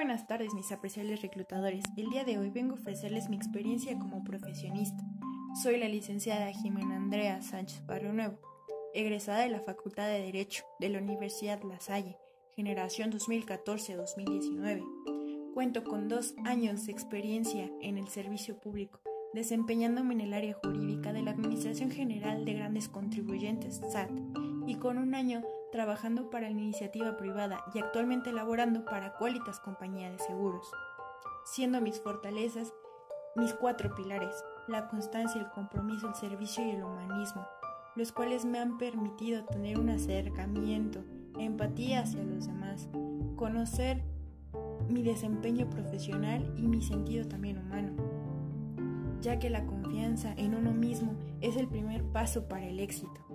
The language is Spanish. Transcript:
Buenas tardes mis apreciables reclutadores. El día de hoy vengo a ofrecerles mi experiencia como profesionista. Soy la licenciada Jimena Andrea Sánchez Barrio Nuevo, egresada de la Facultad de Derecho de la Universidad La Salle, generación 2014-2019. Cuento con dos años de experiencia en el servicio público, desempeñándome en el área jurídica de la Administración General de Grandes Contribuyentes, SAT, y con un año trabajando para la iniciativa privada y actualmente laborando para Qualitas Compañía de Seguros, siendo mis fortalezas mis cuatro pilares, la constancia, el compromiso, el servicio y el humanismo, los cuales me han permitido tener un acercamiento, empatía hacia los demás, conocer mi desempeño profesional y mi sentido también humano, ya que la confianza en uno mismo es el primer paso para el éxito.